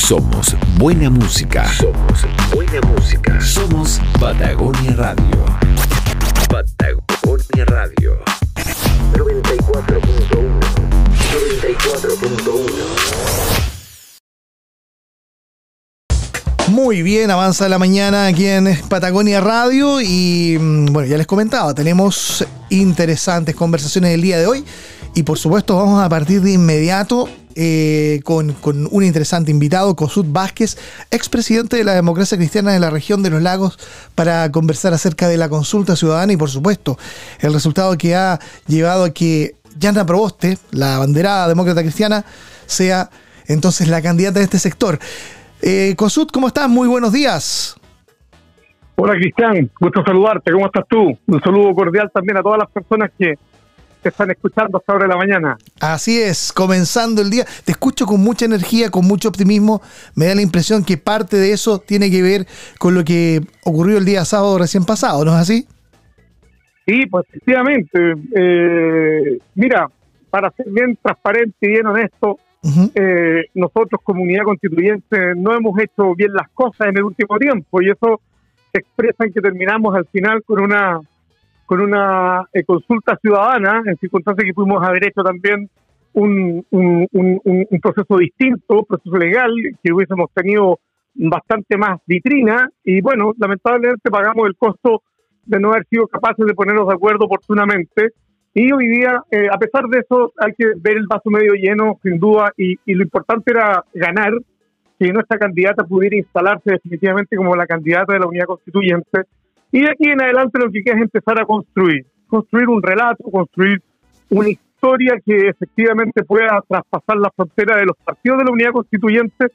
Somos buena música. Somos buena música. Somos Patagonia Radio. Patagonia Radio. 94.1. 94.1. Muy bien, avanza la mañana aquí en Patagonia Radio y mm, bueno, ya les comentaba, tenemos interesantes conversaciones el día de hoy y por supuesto vamos a partir de inmediato eh, con, un interesante invitado, Cosut Vázquez, expresidente de la democracia cristiana de la región de los lagos, para conversar acerca de la consulta ciudadana y por supuesto el resultado que ha llevado a que Yana Proboste, la banderada demócrata cristiana, sea entonces la candidata de este sector. Eh, Cosut, ¿cómo estás? Muy buenos días. Hola Cristian, gusto saludarte, ¿cómo estás tú? Un saludo cordial también a todas las personas que te están escuchando hasta ahora de la mañana. Así es, comenzando el día. Te escucho con mucha energía, con mucho optimismo. Me da la impresión que parte de eso tiene que ver con lo que ocurrió el día sábado recién pasado, ¿no es así? Sí, pues efectivamente. Eh, mira, para ser bien transparente y bien honesto, eh, nosotros, comunidad constituyente, no hemos hecho bien las cosas en el último tiempo y eso se expresa en que terminamos al final con una con una eh, consulta ciudadana, en circunstancias que pudimos haber hecho también un, un, proceso distinto, un proceso legal, que hubiésemos tenido bastante más vitrina, y bueno, lamentablemente pagamos el costo de no haber sido capaces de ponernos de acuerdo oportunamente. Y hoy día, eh, a pesar de eso, hay que ver el vaso medio lleno, sin duda, y, y lo importante era ganar, que nuestra candidata pudiera instalarse definitivamente como la candidata de la unidad constituyente y de aquí en adelante lo que queda es empezar a construir, construir un relato, construir una historia que efectivamente pueda traspasar la frontera de los partidos de la unidad constituyente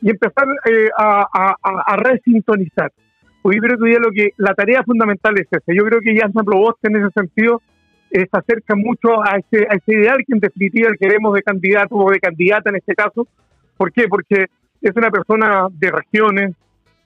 y empezar eh, a, a, resintonizar. Porque yo creo que hoy lo que la tarea fundamental es esa. Yo creo que ya San Proboste en ese sentido eh, se acerca mucho a ese, a ese ideal que en definitiva queremos de candidato o de candidata en este caso. ¿Por qué? Porque es una persona de regiones,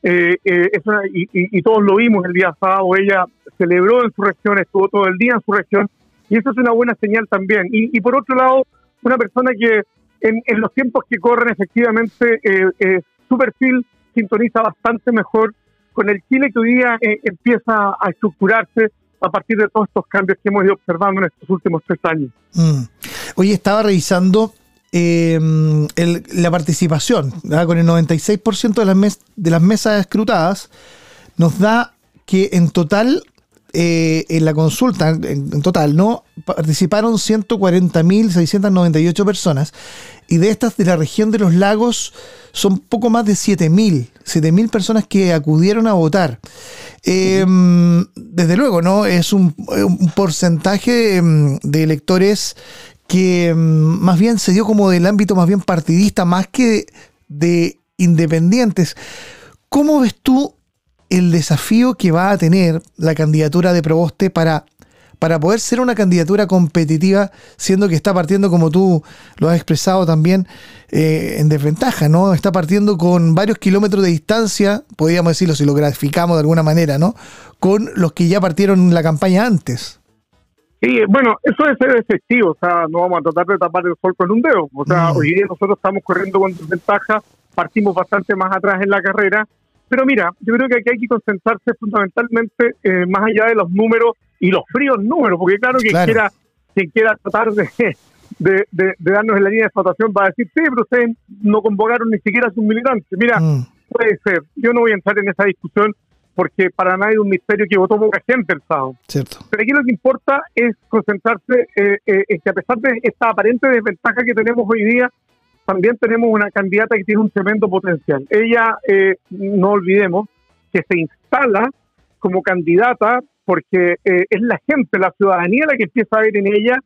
eh, eh, y, todos lo vimos el día sábado, ella celebró en su región, estuvo todo el día en su región, y eso es una buena señal también. Y, por otro lado, una persona que en, los tiempos que corren, efectivamente, eh, su perfil sintoniza bastante mejor con el Chile que hoy día empieza a estructurarse a partir de todos estos cambios que hemos ido observando en estos últimos tres años. Mm. Hoy estaba revisando eh, la participación, con el 96% de las, de las mesas escrutadas, nos da que en total, eh, en la consulta, en, total, no participaron 140.698 personas, y de estas de la región de los lagos son poco más de 7.000, 7.000 personas que acudieron a votar. Em, desde luego, ¿no? Es un, un porcentaje em, de electores que mm, más bien se dio como del ámbito más bien partidista, más que de, independientes. ¿Cómo ves tú el desafío que va a tener la candidatura de Proboste para, para poder ser una candidatura competitiva, siendo que está partiendo, como tú lo has expresado también, eh, en desventaja, ¿no? Está partiendo con varios kilómetros de distancia, podríamos decirlo si lo graficamos de alguna manera, ¿no? Con los que ya partieron la campaña antes. Sí, bueno, eso es ser efectivo, o sea, no vamos a tratar de tapar el sol con un dedo. O sea, hoy día nosotros estamos corriendo con desventaja, partimos bastante más atrás en la carrera, pero mira, yo creo que aquí hay que concentrarse fundamentalmente eh, más allá de los números y los fríos números, porque claro, que quiera quien quiera tratar de, de, de, darnos en la línea de explotación va a decir, sí, pero ustedes no convocaron ni siquiera a sus militantes. Mira, mm. puede ser, yo no voy a entrar en esa discusión porque para nadie es un misterio que votó poca gente el sábado. Cierto. Pero aquí lo que importa es concentrarse eh, eh, en que a pesar de esta aparente desventaja que tenemos hoy día, también tenemos una candidata que tiene un tremendo potencial. Ella, eh, no olvidemos, que se instala como candidata porque es la gente, la ciudadanía la que empieza a ver en ella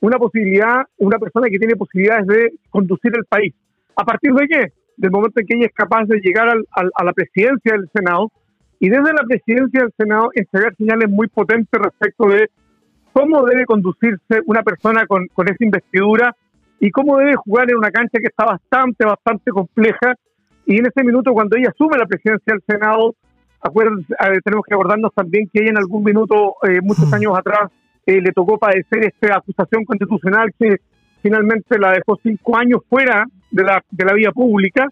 una posibilidad, una persona que tiene posibilidades de conducir el país. ¿A partir de qué? Del momento en que ella es capaz de llegar a la presidencia del Senado, y desde la presidencia del Senado entregar señales muy potentes respecto de cómo debe conducirse una persona con, con esa investidura y cómo debe jugar en una cancha que está bastante, bastante compleja. Y en ese minuto, cuando ella asume la presidencia del Senado, tenemos que acordarnos también que ella en algún minuto, eh, muchos mm. años atrás, eh, le tocó padecer esta acusación constitucional que finalmente la dejó cinco años fuera de la, de la vía pública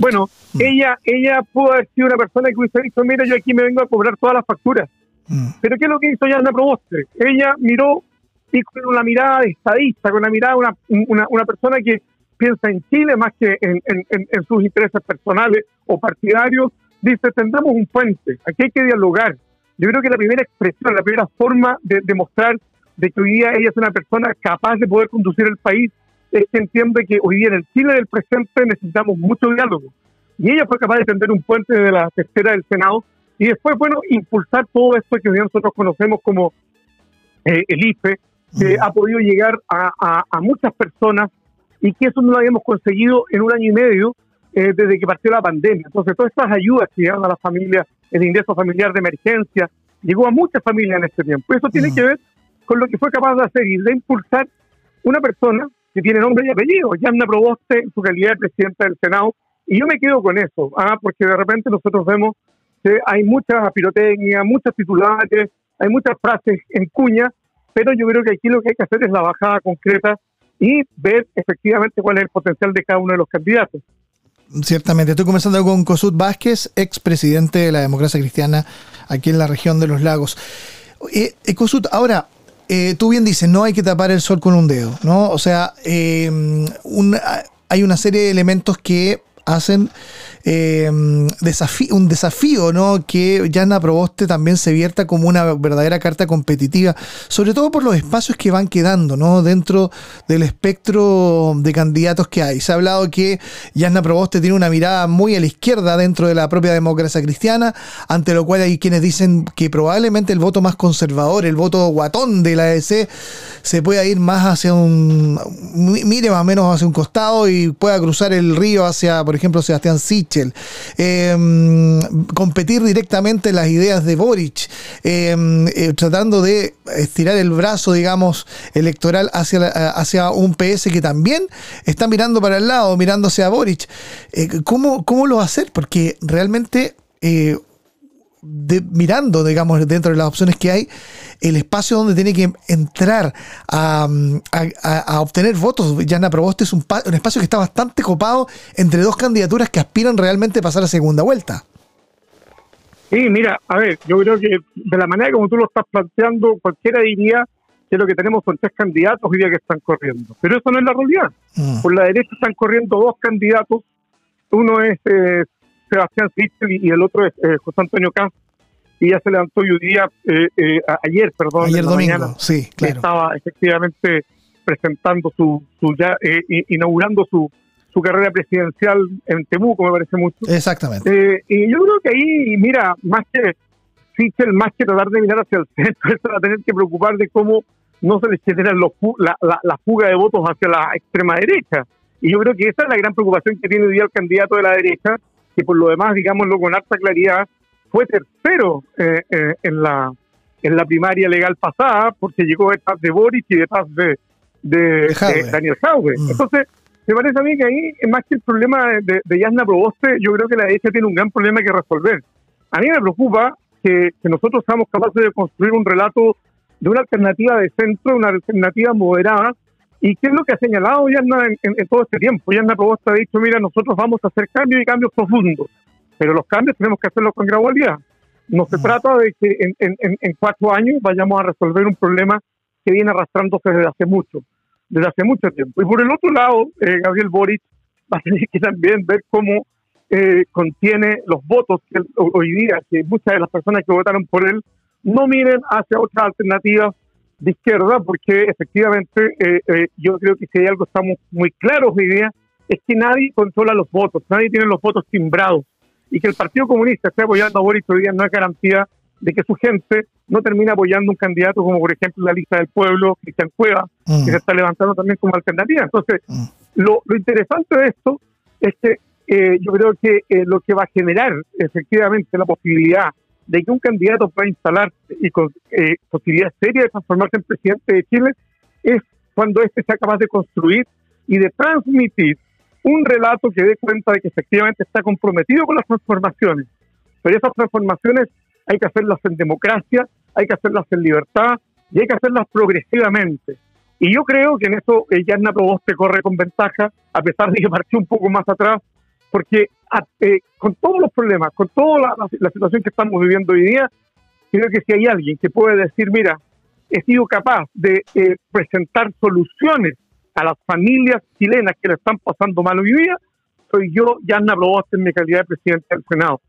Bueno, mm. ella ella pudo haber sido una persona que hubiese dicho, mira, yo aquí me vengo a cobrar todas las facturas. Mm. Pero ¿qué es lo que hizo Yana Proboste? Ella miró y con una mirada de estadista, con una mirada de una, una, persona que piensa en Chile más que en, en, sus intereses personales o partidarios, dice, tendremos un puente, aquí hay que dialogar. Yo creo que la primera expresión, la primera forma de demostrar de que hoy día ella es una persona capaz de poder conducir el país es que entiende que hoy día en el Chile del presente necesitamos mucho diálogo. Y ella fue capaz de tender un puente de la tercera del Senado y después, bueno, impulsar todo esto que hoy nosotros conocemos como eh, el IFE, que ha podido llegar a, muchas personas y que eso no lo habíamos conseguido en un año y medio eh, desde que partió la pandemia. Entonces, todas estas ayudas que llegaron a las familias, el ingreso familiar de emergencia, llegó a muchas familias en este tiempo. Eso tiene que ver con lo que fue capaz de hacer y de impulsar una persona que tiene nombre y apellido, Yanna Proboste, en su calidad de presidenta del Senado. Y yo me quedo con eso, ¿ah? porque de repente nosotros vemos que hay muchas pirotecnia, muchas titulares, hay muchas frases en cuña, pero yo creo que aquí lo que hay que hacer es la bajada concreta y ver efectivamente cuál es el potencial de cada uno de los candidatos. Ciertamente, estoy comenzando con Cosut Vázquez, expresidente de la democracia cristiana aquí en la región de los lagos. Eh, eh Cosut, ahora, eh, tú bien dices, no hay que tapar el sol con un dedo, ¿no? O sea, eh, hay una serie de elementos que hacen eh, un desafío, ¿no? Que Yana Proboste también se vierta como una verdadera carta competitiva, sobre todo por los espacios que van quedando, ¿no? Dentro del espectro de candidatos que hay. Se ha hablado que Yana Proboste tiene una mirada muy a la izquierda dentro de la propia democracia cristiana, ante lo cual hay quienes dicen que probablemente el voto más conservador, el voto guatón de la ADC, se pueda ir más hacia un, mire más o menos hacia un costado y pueda cruzar el río hacia, por ejemplo, Sebastián Em, competir directamente en las ideas de Boric, em, eh, tratando de estirar el brazo, digamos, electoral hacia, hacia un PS que también está mirando para el lado, mirándose a Boric. Eh, ¿cómo, ¿Cómo lo va a hacer? Porque realmente eh, mirando, digamos, dentro de las opciones que hay, el espacio donde tiene que entrar a, obtener votos. Yana Proboste es un, un, espacio que está bastante copado entre dos candidaturas que aspiran realmente a pasar a segunda vuelta. Sí, mira, a ver, yo creo que de la manera como tú lo estás planteando, cualquiera diría que lo que tenemos son tres candidatos hoy día que están corriendo. Pero eso no es la realidad. Mm. Por la derecha están corriendo dos candidatos. Uno es eh, Sebastián Sichel y el otro es eh, José Antonio Caz, y ya se levantó hoy día, eh, eh, ayer, perdón, ayer domingo, sí, claro. estaba efectivamente presentando su, su ya inaugurando su, su carrera presidencial en Temuco, me parece mucho. Exactamente. y yo creo que ahí, mira, más que Sichel, más que tratar de mirar hacia el centro, se va a tener que preocupar de cómo no se les genera los, la, la, la, fuga de votos hacia la extrema derecha. Y yo creo que esa es la gran preocupación que tiene hoy día el candidato de la derecha, que por lo demás, digámoslo con alta claridad, fue tercero eh, eh, en la en la primaria legal pasada, porque llegó detrás de Boris y detrás de, de, Daniel Jaue. Mm. Entonces, me parece a mí que ahí, más que el problema de, de Yasna Proboste, yo creo que la derecha tiene un gran problema que resolver. A mí me preocupa que, nosotros seamos capaces de construir un relato de una alternativa de centro, una alternativa moderada, ¿Y qué es lo que ha señalado Yasna en, en, todo este tiempo? Yasna Proboste ha dicho, mira, nosotros vamos a hacer cambios y cambios profundos, pero los cambios tenemos que hacerlos con gradualidad. No se trata de que en, cuatro años vayamos a resolver un problema que viene arrastrándose desde hace mucho, desde hace mucho tiempo. Y por el otro lado, eh, Gabriel Boric va a tener que también ver cómo eh, contiene los votos que hoy día, que muchas de las personas que votaron por él no miren hacia otras alternativas de izquierda, porque efectivamente eh, eh, yo creo que si hay algo estamos muy claros hoy día, es que nadie controla los votos, nadie tiene los votos timbrados, y que el Partido Comunista esté apoyando a Boris hoy día no es garantía de que su gente no termine apoyando un candidato como por ejemplo la lista del pueblo, Cristian Cueva, que mm. se está levantando también como alternativa. Entonces, mm. lo, interesante de esto es que eh, yo creo que lo que va a generar efectivamente la posibilidad de que un candidato pueda instalarse y con eh, posibilidad seria de transformarse en presidente de Chile es cuando éste sea capaz de construir y de transmitir un relato que dé cuenta de que efectivamente está comprometido con las transformaciones. Pero esas transformaciones hay que hacerlas en democracia, hay que hacerlas en libertad y hay que hacerlas progresivamente. Y yo creo que en eso eh, Yarna Proboste corre con ventaja, a pesar de que partió un poco más atrás, porque eh, con todos los problemas, con toda la, situación que estamos viviendo hoy día, creo que si hay alguien que puede decir, mira, he sido capaz de eh, presentar soluciones a las familias chilenas que le están pasando mal hoy día, soy yo, Yanna Proboste, en mi calidad de presidente del Senado.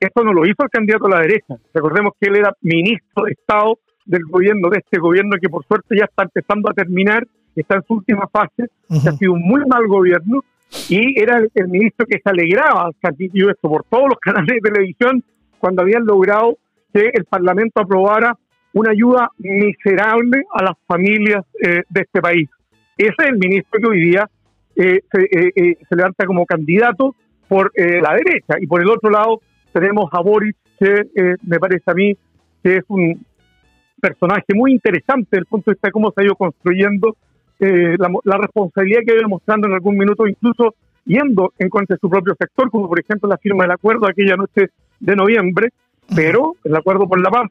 Esto no lo hizo el candidato a la derecha. Recordemos que él era ministro de Estado del gobierno, de este gobierno que por suerte ya está empezando a terminar, está en su última fase, que ha sido un muy mal gobierno, y era el, ministro que se alegraba, y esto por todos los canales de televisión, cuando habían logrado que el Parlamento aprobara una ayuda miserable a las familias eh, de este país. Ese es el ministro que hoy día eh, eh, se, levanta como candidato por la derecha. Y por el otro lado tenemos a Boris, que me parece a mí que es un personaje muy interesante desde el punto de vista de cómo se ha ido construyendo la, la, responsabilidad que ha ido demostrando en algún minuto, incluso yendo en contra de su propio sector, como por ejemplo la firma del acuerdo aquella noche de noviembre, pero el acuerdo por la paz.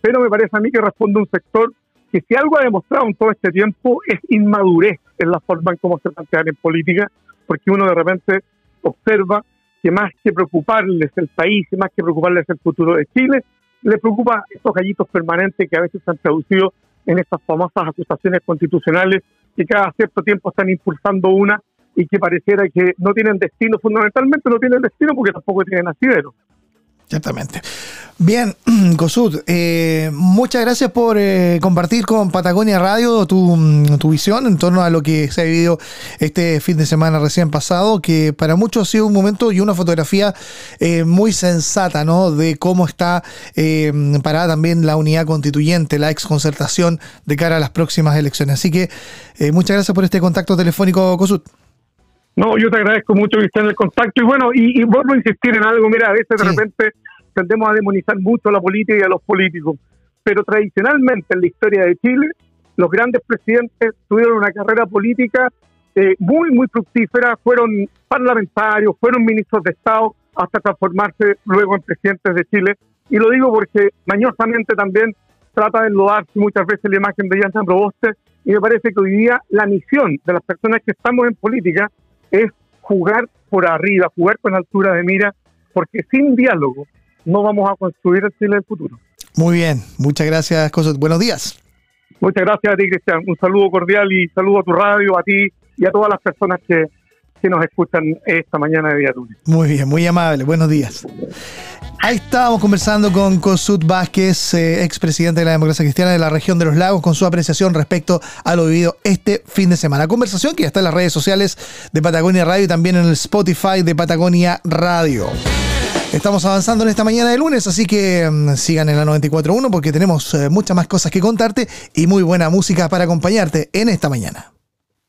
Pero me parece a mí que responde un sector que si algo ha demostrado en todo este tiempo es inmadurez en la forma en cómo se plantean en política, porque uno de repente observa que más que preocuparles el país, más que preocuparles el futuro de Chile, le preocupa estos gallitos permanentes que a veces se han traducido en estas famosas acusaciones constitucionales que cada cierto tiempo están impulsando una y que pareciera que no tienen destino, fundamentalmente no tienen destino porque tampoco tienen asidero. Ciertamente. Bien, Cosud, eh, muchas gracias por eh, compartir con Patagonia Radio mm, tu, visión en torno a lo que se ha vivido este fin de semana recién pasado, que para muchos ha sido un momento y una fotografía eh, muy sensata, ¿no? De cómo está parada también la unidad constituyente, la exconcertación de cara a las próximas elecciones. Así que muchas gracias por este contacto telefónico, Cosud. No, yo te agradezco mucho que estés en el contacto y bueno, y, vuelvo a insistir en algo, mira, a veces de repente tendemos a demonizar mucho a la política y a los políticos, pero tradicionalmente en la historia de Chile, los grandes presidentes tuvieron una carrera política eh, muy, muy fructífera, fueron parlamentarios, fueron ministros de Estado, hasta transformarse luego en presidentes de Chile. Y lo digo porque mañosamente también trata de enlodarse muchas veces la imagen de Jan Proboste, y me parece que hoy día la misión de las personas que estamos en política es jugar por arriba, jugar con altura de mira, porque sin diálogo no vamos a construir el Chile del futuro. Muy bien, muchas gracias, Cosot. Buenos días. Muchas gracias a ti, Cristian. Un saludo cordial y saludo a tu radio, a ti y a todas las personas que, que nos escuchan esta mañana de día lunes. Muy bien, muy amable. Buenos días. Ahí estábamos conversando con Cosut Vázquez, eh, expresidente de la democracia cristiana de la región de los lagos, con su apreciación respecto a lo vivido este fin de semana. Conversación que ya está en las redes sociales de Patagonia Radio y también en el Spotify de Patagonia Radio. Estamos avanzando en esta mañana de lunes, así que mm, sigan en la 94.1 porque tenemos eh, muchas más cosas que contarte y muy buena música para acompañarte en esta mañana.